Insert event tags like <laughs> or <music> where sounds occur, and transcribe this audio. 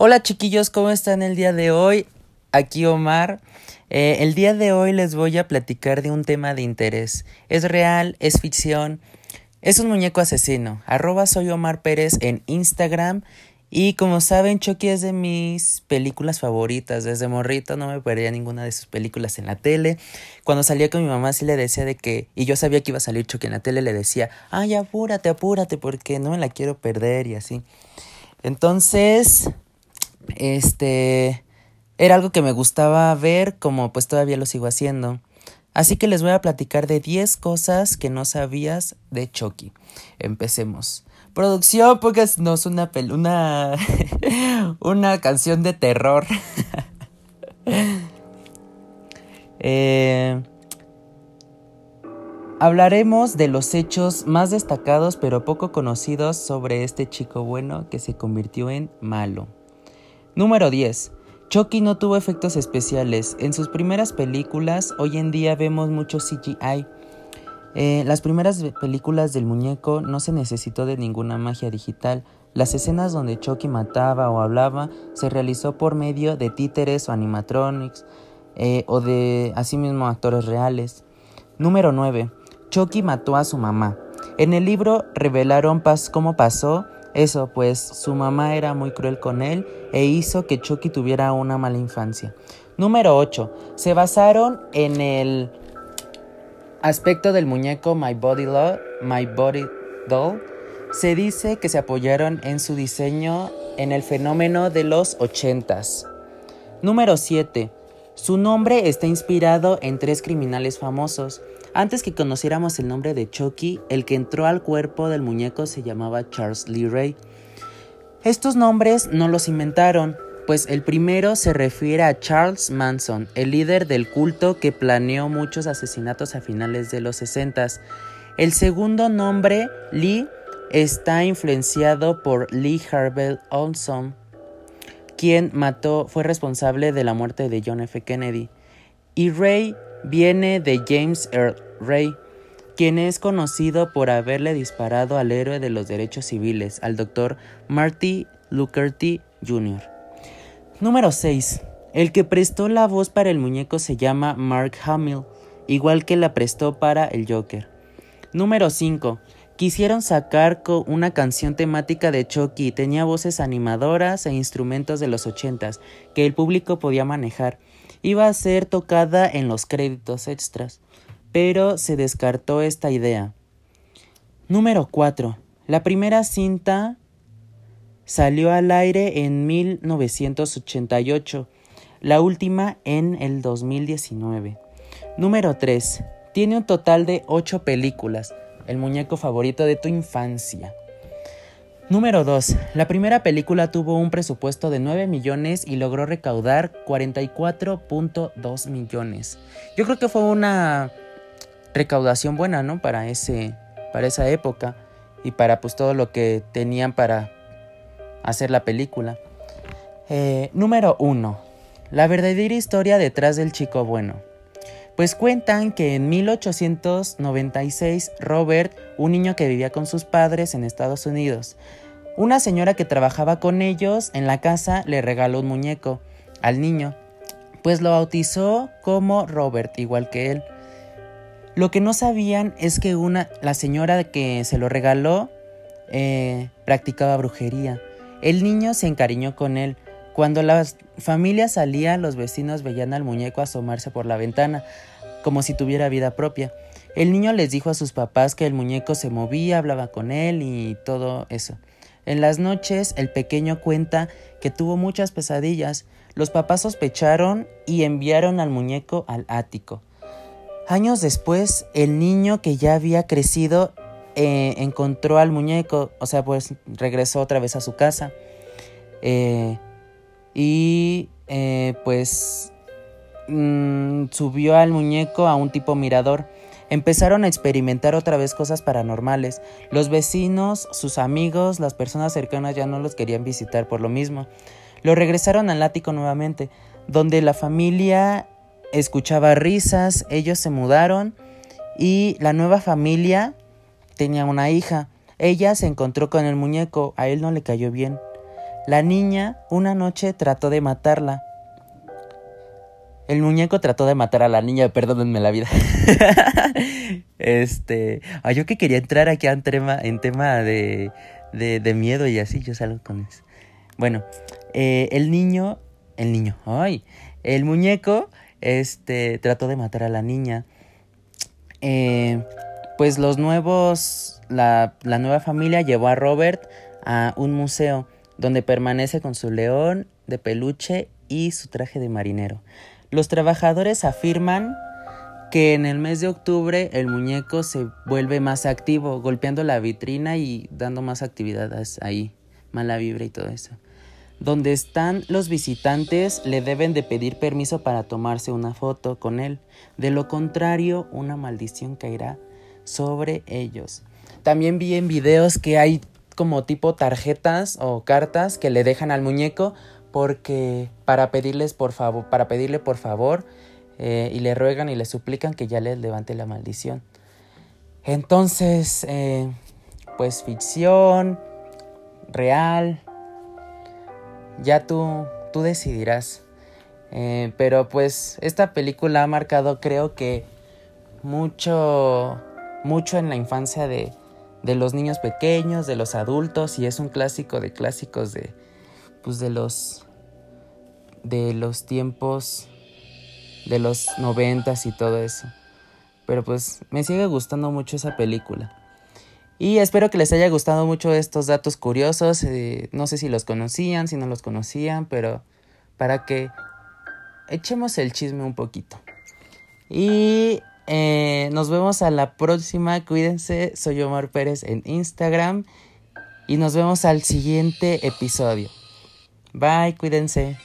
Hola chiquillos, ¿cómo están el día de hoy? Aquí Omar. Eh, el día de hoy les voy a platicar de un tema de interés. Es real, es ficción, es un muñeco asesino. Arroba soy Omar Pérez en Instagram. Y como saben, Chucky es de mis películas favoritas. Desde morrito no me perdía ninguna de sus películas en la tele. Cuando salía con mi mamá sí le decía de que, y yo sabía que iba a salir Chucky en la tele, le decía, ay, apúrate, apúrate, porque no me la quiero perder y así. Entonces, este era algo que me gustaba ver, como pues todavía lo sigo haciendo. Así que les voy a platicar de 10 cosas que no sabías de Chucky. Empecemos. Producción, porque no es una una <laughs> una canción de terror. <laughs> eh, hablaremos de los hechos más destacados pero poco conocidos sobre este chico bueno que se convirtió en malo. Número 10. Chucky no tuvo efectos especiales. En sus primeras películas, hoy en día vemos mucho CGI. Eh, las primeras películas del muñeco no se necesitó de ninguna magia digital. Las escenas donde Chucky mataba o hablaba se realizó por medio de títeres o animatronics eh, o de asimismo actores reales. Número 9. Chucky mató a su mamá. En el libro revelaron cómo pasó eso, pues su mamá era muy cruel con él e hizo que Chucky tuviera una mala infancia. Número 8. Se basaron en el aspecto del muñeco My Body, My Body Doll. Se dice que se apoyaron en su diseño en el fenómeno de los ochentas. Número 7. Su nombre está inspirado en tres criminales famosos. Antes que conociéramos el nombre de Chucky, el que entró al cuerpo del muñeco se llamaba Charles Lee Ray. Estos nombres no los inventaron, pues el primero se refiere a Charles Manson, el líder del culto que planeó muchos asesinatos a finales de los 60. El segundo nombre, Lee, está influenciado por Lee Harvey Olson, quien mató, fue responsable de la muerte de John F. Kennedy. Y Ray viene de James Earl Ray, quien es conocido por haberle disparado al héroe de los derechos civiles, al doctor Marty Luther Jr. Número 6. El que prestó la voz para el muñeco se llama Mark Hamill, igual que la prestó para el Joker. Número 5. Quisieron sacar una canción temática de Chucky, tenía voces animadoras e instrumentos de los ochentas que el público podía manejar. Iba a ser tocada en los créditos extras, pero se descartó esta idea. Número 4. La primera cinta salió al aire en 1988, la última en el 2019. Número 3. Tiene un total de 8 películas el muñeco favorito de tu infancia. Número 2. La primera película tuvo un presupuesto de 9 millones y logró recaudar 44.2 millones. Yo creo que fue una recaudación buena, ¿no? Para, ese, para esa época y para pues todo lo que tenían para hacer la película. Eh, número 1. La verdadera historia detrás del chico bueno. Pues cuentan que en 1896 Robert, un niño que vivía con sus padres en Estados Unidos, una señora que trabajaba con ellos en la casa le regaló un muñeco al niño, pues lo bautizó como Robert, igual que él. Lo que no sabían es que una, la señora que se lo regaló eh, practicaba brujería. El niño se encariñó con él, cuando la familia salía, los vecinos veían al muñeco asomarse por la ventana, como si tuviera vida propia. El niño les dijo a sus papás que el muñeco se movía, hablaba con él y todo eso. En las noches, el pequeño cuenta que tuvo muchas pesadillas. Los papás sospecharon y enviaron al muñeco al ático. Años después, el niño que ya había crecido eh, encontró al muñeco, o sea, pues regresó otra vez a su casa. Eh, y eh, pues mm, subió al muñeco a un tipo mirador. Empezaron a experimentar otra vez cosas paranormales. Los vecinos, sus amigos, las personas cercanas ya no los querían visitar por lo mismo. Lo regresaron al ático nuevamente, donde la familia escuchaba risas, ellos se mudaron y la nueva familia tenía una hija. Ella se encontró con el muñeco, a él no le cayó bien. La niña una noche trató de matarla. El muñeco trató de matar a la niña, perdónenme la vida. <laughs> este, ah, yo que quería entrar aquí en tema, en tema de, de, miedo y así, yo salgo con eso. Bueno, eh, el niño, el niño, ay, el muñeco, este, trató de matar a la niña. Eh, pues los nuevos, la, la nueva familia llevó a Robert a un museo donde permanece con su león de peluche y su traje de marinero. Los trabajadores afirman que en el mes de octubre el muñeco se vuelve más activo, golpeando la vitrina y dando más actividades ahí, mala vibra y todo eso. Donde están los visitantes le deben de pedir permiso para tomarse una foto con él. De lo contrario, una maldición caerá sobre ellos. También vi en videos que hay como tipo tarjetas o cartas que le dejan al muñeco porque para pedirles por favor, para pedirle por favor eh, y le ruegan y le suplican que ya les levante la maldición. Entonces, eh, pues ficción, real, ya tú, tú decidirás. Eh, pero pues esta película ha marcado creo que mucho, mucho en la infancia de, de los niños pequeños, de los adultos y es un clásico de clásicos de pues de los de los tiempos de los noventas y todo eso. Pero pues me sigue gustando mucho esa película. Y espero que les haya gustado mucho estos datos curiosos. Eh, no sé si los conocían, si no los conocían, pero para que echemos el chisme un poquito. Y eh, nos vemos a la próxima. Cuídense. Soy Omar Pérez en Instagram. Y nos vemos al siguiente episodio. Bye, cuídense.